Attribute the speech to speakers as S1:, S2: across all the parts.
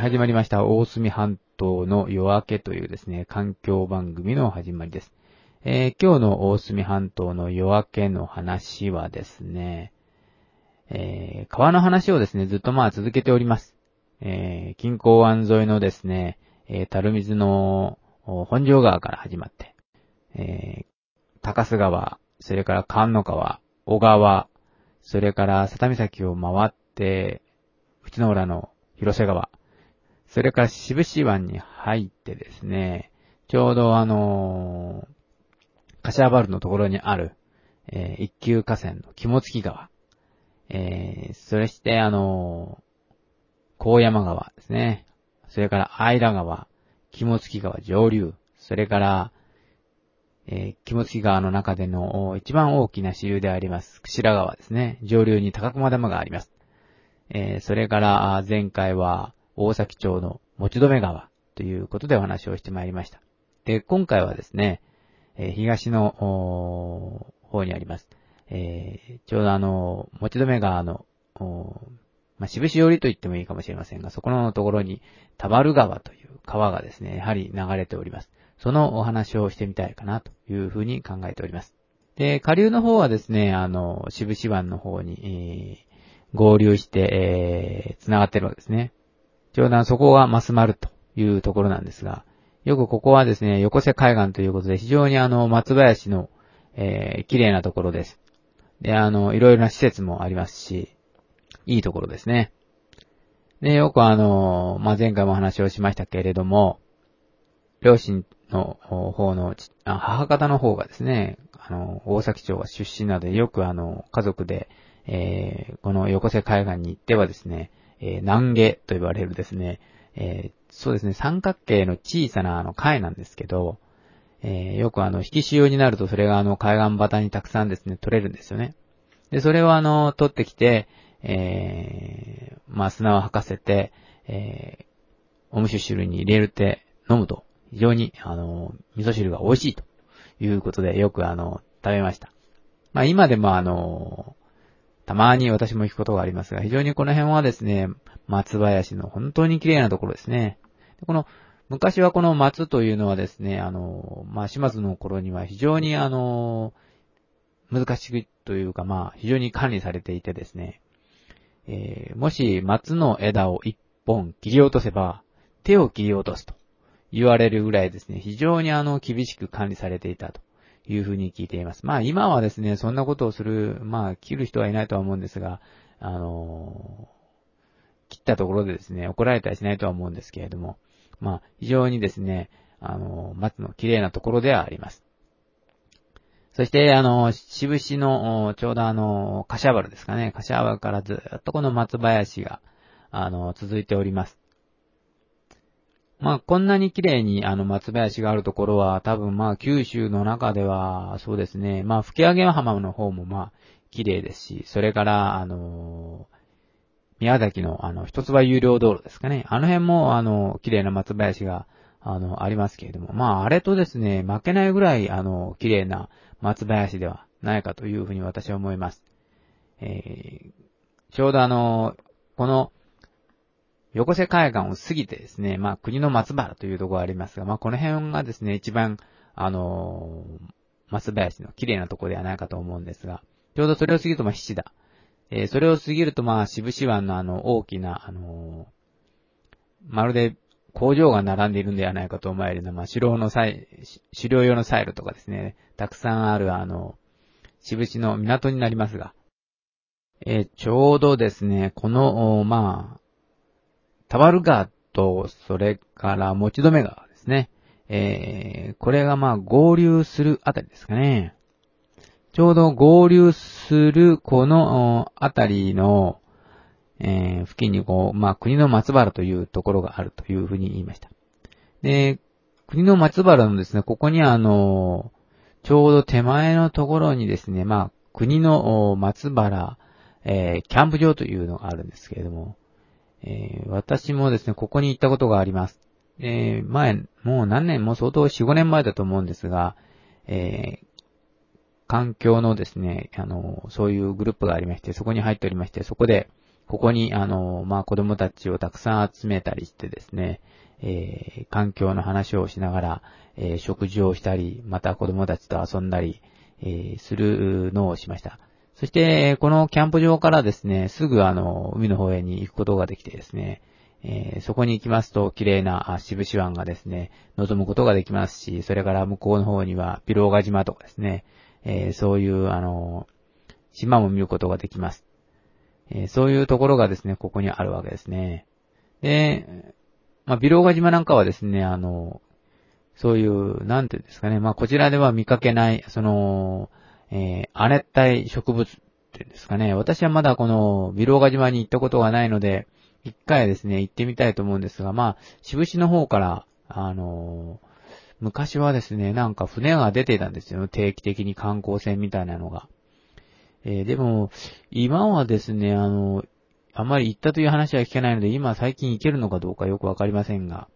S1: 始まりました大隅半島の夜明けというですね、環境番組の始まりです。えー、今日の大隅半島の夜明けの話はですね、えー、川の話をですね、ずっとまあ続けております。えー、近郊湾沿いのですね、えー、樽水の本庄川から始まって、えー、高須川、それから関野川、小川、それから佐多岬を回って、内野浦の広瀬川、それから渋市湾に入ってですね、ちょうどあのー、柏原のところにある、えー、一級河川の肝付川、えー、それしてあのー、高山川ですね。それから相良川、肝付川上流、それから、えー、肝付川の中での一番大きな支流であります、串良川ですね。上流に高熊玉があります。えー、それから前回は大崎町の持ち止川ということでお話をしてまいりました。で、今回はですね、え、東の方にあります。えー、ちょうどあの、持ち止川の、まあ、渋市寄りと言ってもいいかもしれませんが、そこのところに、田原川という川がですね、やはり流れております。そのお話をしてみたいかなというふうに考えております。で、下流の方はですね、あの、渋市湾の方に、え合流して、えー、繋がってるわけですね。ちょうどそこがマスマルというところなんですが、よくここはですね、横瀬海岸ということで非常にあの、松林の、えー、綺麗なところです。で、あの、いろいろな施設もありますし、いいところですね。で、よくあの、まあ、前回も話をしましたけれども、両親の方の、母方の方がですね、あの、大崎町が出身なので、よくあの、家族で、えー、この横瀬海岸に行ってはですね、えー、南下と呼ばれるですね、えー、そうですね、三角形の小さなあの貝なんですけど、えー、よくあの、引き潮になるとそれがあの、海岸端にたくさんですね、取れるんですよね。で、それをあの、取ってきて、えー、まあ、砂を吐かせて、えー、お味噌汁に入れるって飲むと、非常に、あの、味噌汁が美味しいということで、よくあの、食べました。まあ、今でもあの、たまに私も行くことがありますが、非常にこの辺はですね、松林の本当に綺麗なところですね。この、昔はこの松というのはですね、あの、まあ、島津の頃には非常にあの、難しいというか、まあ、非常に管理されていてですね、えー、もし松の枝を一本切り落とせば、手を切り落とすと言われるぐらいですね、非常にあの、厳しく管理されていたと。いうふうに聞いています。まあ今はですね、そんなことをする、まあ切る人はいないとは思うんですが、あの、切ったところでですね、怒られたりしないとは思うんですけれども、まあ非常にですね、あの、松の綺麗なところではあります。そして、あの、渋市の、ちょうどあの、柏原ですかね。柏原からずっとこの松林が、あの、続いております。まあ、こんなに綺麗に、あの、松林があるところは、多分まあ、九州の中では、そうですね。まあ、吹上浜の方もまあ、綺麗ですし、それから、あの宮崎の、あの、一つ葉有料道路ですかね。あの辺も、あの、綺麗な松林が、あの、ありますけれども、まあ、あれとですね、負けないぐらい、あの、綺麗な松林ではないかというふうに私は思います。えー、ちょうどあの、この、横瀬海岸を過ぎてですね、まあ国の松原というところがありますが、まあこの辺がですね、一番、あのー、松林の綺麗なところではないかと思うんですが、ちょうどそれを過ぎるとまあ七田。えー、それを過ぎるとまあ渋市湾のあの大きな、あのー、まるで工場が並んでいるんではないかと思えるような、まあ狩猟の際、狩猟用のサイルとかですね、たくさんあるあの、渋市の港になりますが、えー、ちょうどですね、この、まあ、タワル川と、それから持ち止め川ですね。えー、これがまあ合流するあたりですかね。ちょうど合流するこのあたりの、えー、付近にこう、まあ国の松原というところがあるというふうに言いました。で、国の松原のですね、ここにあの、ちょうど手前のところにですね、まあ国の松原、えー、キャンプ場というのがあるんですけれども、えー、私もですね、ここに行ったことがあります。えー、前、もう何年も相当4、5年前だと思うんですが、えー、環境のですね、あの、そういうグループがありまして、そこに入っておりまして、そこで、ここに、あの、まあ、子供たちをたくさん集めたりしてですね、えー、環境の話をしながら、えー、食事をしたり、また子供たちと遊んだり、えー、するのをしました。そして、このキャンプ場からですね、すぐあの、海の方へに行くことができてですね、えー、そこに行きますと、綺麗な渋市湾がですね、望むことができますし、それから向こうの方には、ピローガ島とかですね、えー、そういう、あの、島も見ることができます。えー、そういうところがですね、ここにあるわけですね。で、まあ、ビローガ島なんかはですね、あの、そういう、なんていうんですかね、まあ、こちらでは見かけない、その、えー、亜熱帯植物っていうんですかね、私はまだこのビローガ島に行ったことがないので、一回ですね、行ってみたいと思うんですが、まあ、渋市の方から、あのー、昔はですね、なんか船が出てたんですよ。定期的に観光船みたいなのが。えー、でも、今はですね、あの、あまり行ったという話は聞けないので、今最近行けるのかどうかよくわかりませんが、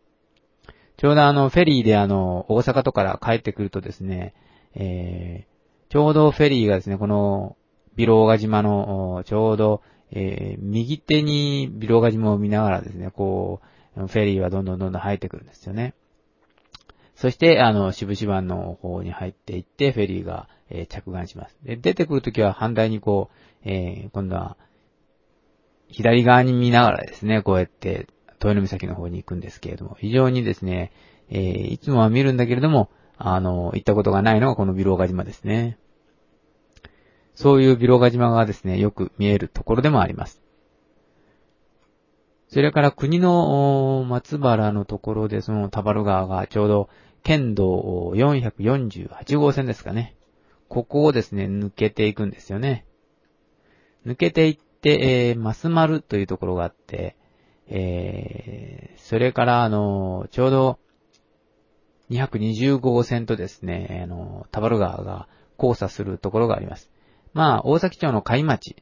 S1: ちょうどあの、フェリーであの、大阪とから帰ってくるとですね、えー、ちょうどフェリーがですね、この、ビローガ島の、ちょうど、えー、右手にビローガ島を見ながらですね、こう、フェリーはどんどんどんどん入ってくるんですよね。そして、あの、渋々湾の方に入っていって、フェリーが、えー、着岸します。で、出てくるときは反対にこう、えー、今度は、左側に見ながらですね、こうやって、豊野岬の方に行くんですけれども、非常にですね、えー、いつもは見るんだけれども、あの、行ったことがないのがこのビローガ島ですね。そういうビロガ島がですね、よく見えるところでもあります。それから国の松原のところでその田原川がちょうど県道448号線ですかね。ここをですね、抜けていくんですよね。抜けていって、えー、マスマルというところがあって、えー、それから、あの、ちょうど、220号線とですね、あの、田原川が交差するところがあります。まあ、大崎町の海町、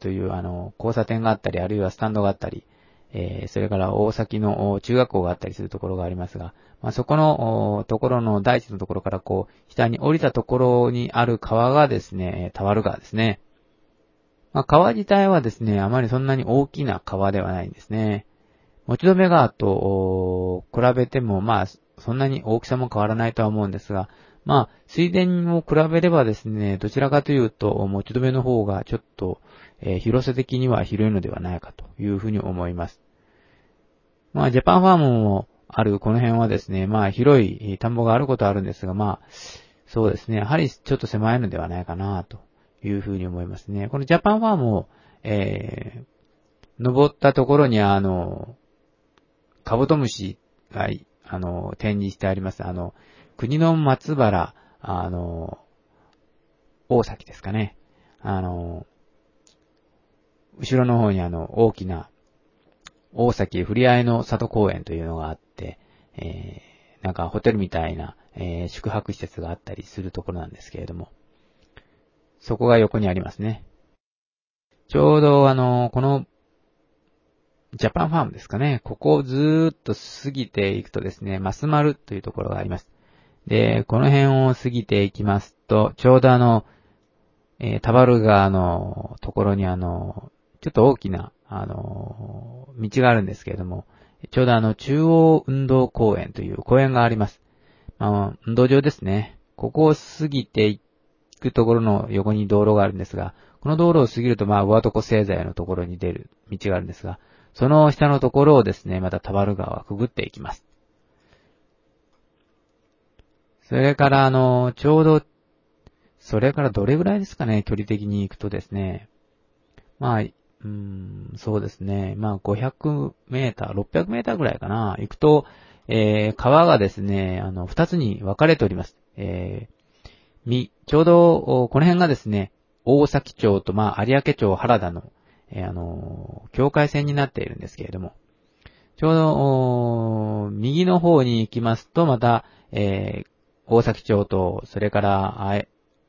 S1: という、あの、交差点があったり、あるいはスタンドがあったり、えー、それから大崎の中学校があったりするところがありますが、まあ、そこのところの大地のところからこう、下に降りたところにある川がですね、田原川ですね。まあ、川自体はですね、あまりそんなに大きな川ではないんですね。持ち止め川と比べても、まあ、そんなに大きさも変わらないとは思うんですが、まあ、水田を比べればですね、どちらかというと、持ち止めの方がちょっと、えー、広さ的には広いのではないかというふうに思います。まあ、ジャパンファームもあるこの辺はですね、まあ、広い田んぼがあることはあるんですが、まあ、そうですね、やはりちょっと狭いのではないかな、というふうに思いますね。このジャパンファームを、えー、登ったところにあの、カブトムシが、あの、展示してあります。あの、国の松原、あの、大崎ですかね。あの、後ろの方にあの、大きな大崎ふりあいの里公園というのがあって、えー、なんかホテルみたいな、えー、宿泊施設があったりするところなんですけれども、そこが横にありますね。ちょうどあの、この、ジャパンファームですかね。ここをずーっと過ぎていくとですね、マスマルというところがあります。で、この辺を過ぎていきますと、ちょうどあの、えー、タバル川のところにあの、ちょっと大きなあの、道があるんですけれども、ちょうどあの、中央運動公園という公園があります。まあ、運動場ですね。ここを過ぎていくところの横に道路があるんですが、この道路を過ぎると、まあ、上床製材のところに出る道があるんですが、その下のところをですね、また田原川はくぐっていきます。それから、あの、ちょうど、それからどれぐらいですかね、距離的に行くとですね。まあ、うん、そうですね。まあ、500メーター、600メーターぐらいかな。行くと、えー、川がですね、あの、二つに分かれております。えー、み、ちょうど、この辺がですね、大崎町と、まあ、有明町原田の、えー、あの、境界線になっているんですけれども、ちょうど、右の方に行きますと、また、えー、大崎町と、それから、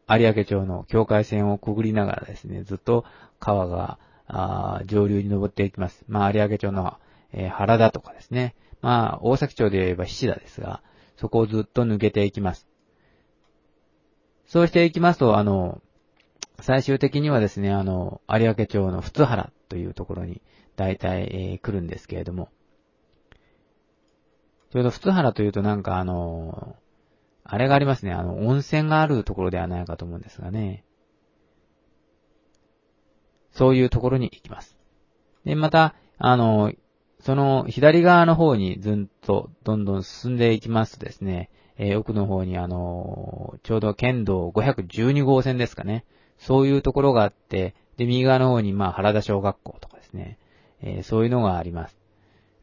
S1: 有明町の境界線をくぐりながらですね、ずっと川が、あ上流に登っていきます。まあ、有明町の、えー、原田とかですね。まあ、大崎町で言えば菱田ですが、そこをずっと抜けていきます。そうしていきますと、あの、最終的にはですね、あの、有明町の普通原というところに大体、えー、来るんですけれども、ちょうど普通原というとなんかあの、あれがありますね、あの、温泉があるところではないかと思うんですがね。そういうところに行きます。で、また、あの、その左側の方にずんとどんどん進んでいきますとですね、えー、奥の方にあのちょうど県道512号線ですかね。そういうところがあって、で、右側の方にまあ原田小学校とかですね、えー、そういうのがあります。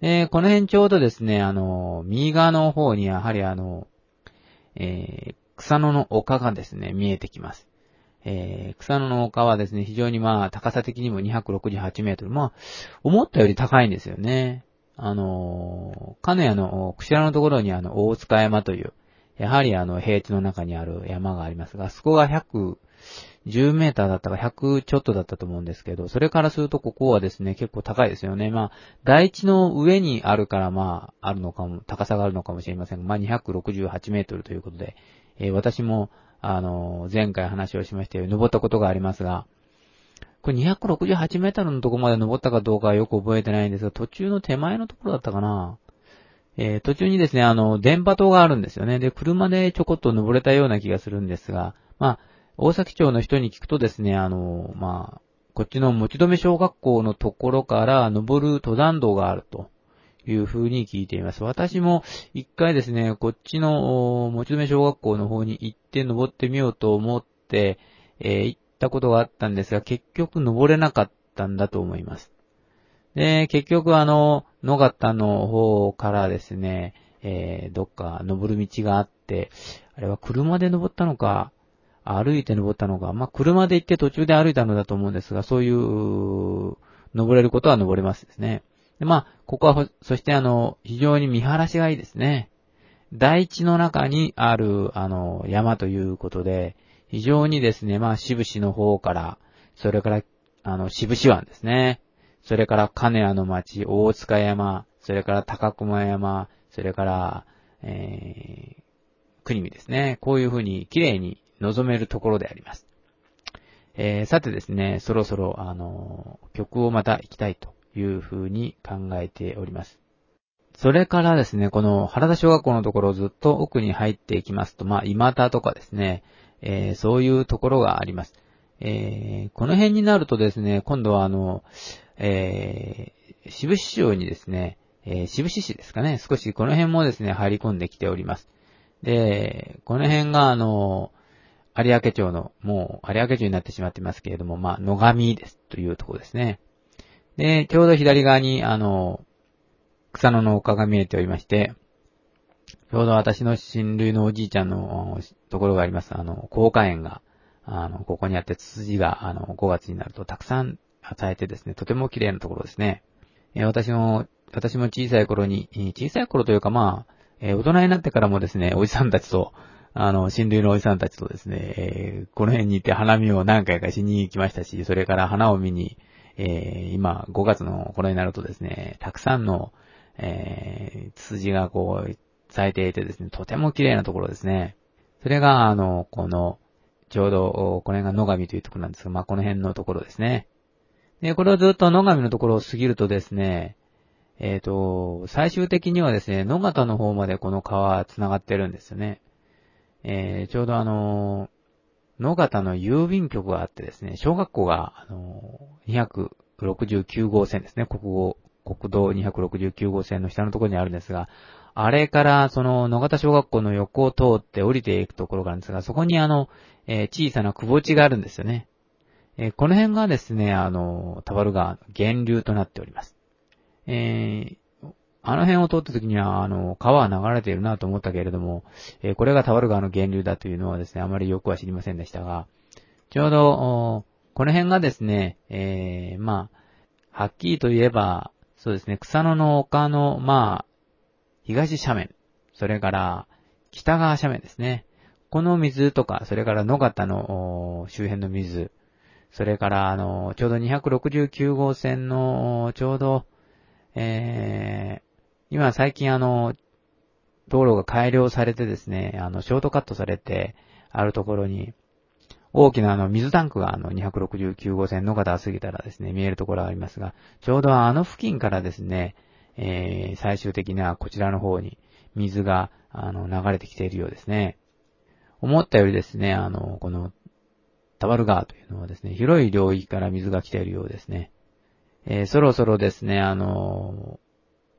S1: で、この辺ちょうどですね、あの、右側の方にやはりあの、えー、草野の丘がですね、見えてきます。えー、草野の丘はですね、非常にまあ、高さ的にも268メートル。まあ、思ったより高いんですよね。あの、金谷の、くしらのところにあの、大塚山という、やはりあの、平地の中にある山がありますが、そこが100、10メーターだったか100ちょっとだったと思うんですけど、それからするとここはですね、結構高いですよね。まあ、台地の上にあるからまあ、あるのかも、高さがあるのかもしれませんが、まあ268メートルということで、えー、私も、あの、前回話をしましたように登ったことがありますが、これ268メートルのとこまで登ったかどうかはよく覚えてないんですが、途中の手前のところだったかな。えー、途中にですね、あの、電波塔があるんですよね。で、車でちょこっと登れたような気がするんですが、まあ、大崎町の人に聞くとですね、あの、まあ、こっちの持ち止小学校のところから登る登山道があるという風に聞いています。私も一回ですね、こっちの持ち止小学校の方に行って登ってみようと思って、えー、行ったことがあったんですが、結局登れなかったんだと思います。で、結局あの、野方の方からですね、えー、どっか登る道があって、あれは車で登ったのか、歩いて登ったのか、まあ、車で行って途中で歩いたのだと思うんですが、そういう、登れることは登れますですね。で、まあ、ここは、そしてあの、非常に見晴らしがいいですね。大地の中にある、あの、山ということで、非常にですね、まあ、渋市の方から、それから、あの、渋市湾ですね。それから金谷の町、大塚山、それから高熊山、それから、えー、国見ですね。こういう風に綺麗に望めるところであります。えー、さてですね、そろそろ、あの、曲をまた行きたいという風に考えております。それからですね、この原田小学校のところをずっと奥に入っていきますと、まあ、今田とかですね、えー、そういうところがあります。えー、この辺になるとですね、今度はあの、えー、渋市町にですね、えー、渋市市ですかね、少しこの辺もですね、入り込んできております。で、この辺があの、有明町の、もう有明町になってしまってますけれども、まあ、野上です、というところですね。で、ちょうど左側に、あの、草野の丘が見えておりまして、ちょうど私の親類のおじいちゃんのところがあります、あの、高花園が、あの、ここにあって、ツツジが、あの、5月になるとたくさん与えてですね、とても綺麗なところですね。え私も、私も小さい頃に、小さい頃というかまあ、え大人になってからもですね、おじさんたちと、あの、親類のおじさんたちとですね、えー、この辺に行って花見を何回かしに行きましたし、それから花を見に、えー、今、5月の頃になるとですね、たくさんの、えー、ツツジがこう、咲いていてですね、とても綺麗なところですね。それが、あの、この、ちょうど、これが野上というところなんですが、まあ、この辺のところですね。で、これをずっと野上のところを過ぎるとですね、えっ、ー、と、最終的にはですね、野方の方までこの川は繋がってるんですよね。えー、ちょうどあの、野方の郵便局があってですね、小学校が、あの、269号線ですね、国語、国道269号線の下のところにあるんですが、あれからその野方小学校の横を通って降りていくところがあるんですが、そこにあの、えー、小さな窪地があるんですよね。えー、この辺がですね、あの、田原川の源流となっております。えあの辺を通った時には、あの、川は流れているなと思ったけれども、え、これがタワル川の源流だというのはですね、あまりよくは知りませんでしたが、ちょうど、この辺がですね、えー、まあ、はっきりと言えば、そうですね、草野の丘の、まあ、東斜面、それから、北側斜面ですね。この水とか、それから野方の周辺の水、それから、あの、ちょうど269号線の、ちょうど、えー、今最近あの、道路が改良されてですね、あの、ショートカットされて、あるところに、大きなあの水タンクがあの269号線の方過ぎたらですね、見えるところがありますが、ちょうどあの付近からですね、えー、最終的にはこちらの方に水があの流れてきているようですね。思ったよりですね、あの、このタバル川というのはですね、広い領域から水が来ているようですね。えー、そろそろですね、あの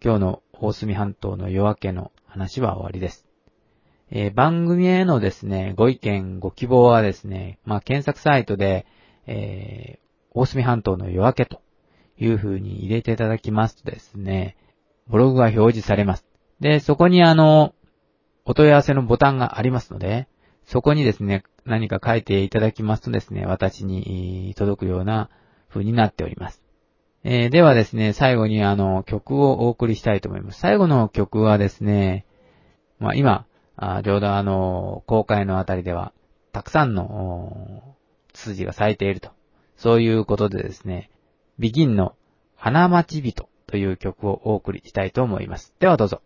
S1: 今日の大隅半島の夜明けの話は終わりです。えー、番組へのですね、ご意見、ご希望はですね、まあ、検索サイトで、えー、大隅半島の夜明けという風に入れていただきますとですね、ブログが表示されます。で、そこにあの、お問い合わせのボタンがありますので、そこにですね、何か書いていただきますとですね、私に届くような風になっております。えー、ではですね、最後にあの、曲をお送りしたいと思います。最後の曲はですね、まあ今、あちょうどあの、公開のあたりでは、たくさんの、筋が咲いていると。そういうことでですね、ビギンの花待ち人という曲をお送りしたいと思います。ではどうぞ。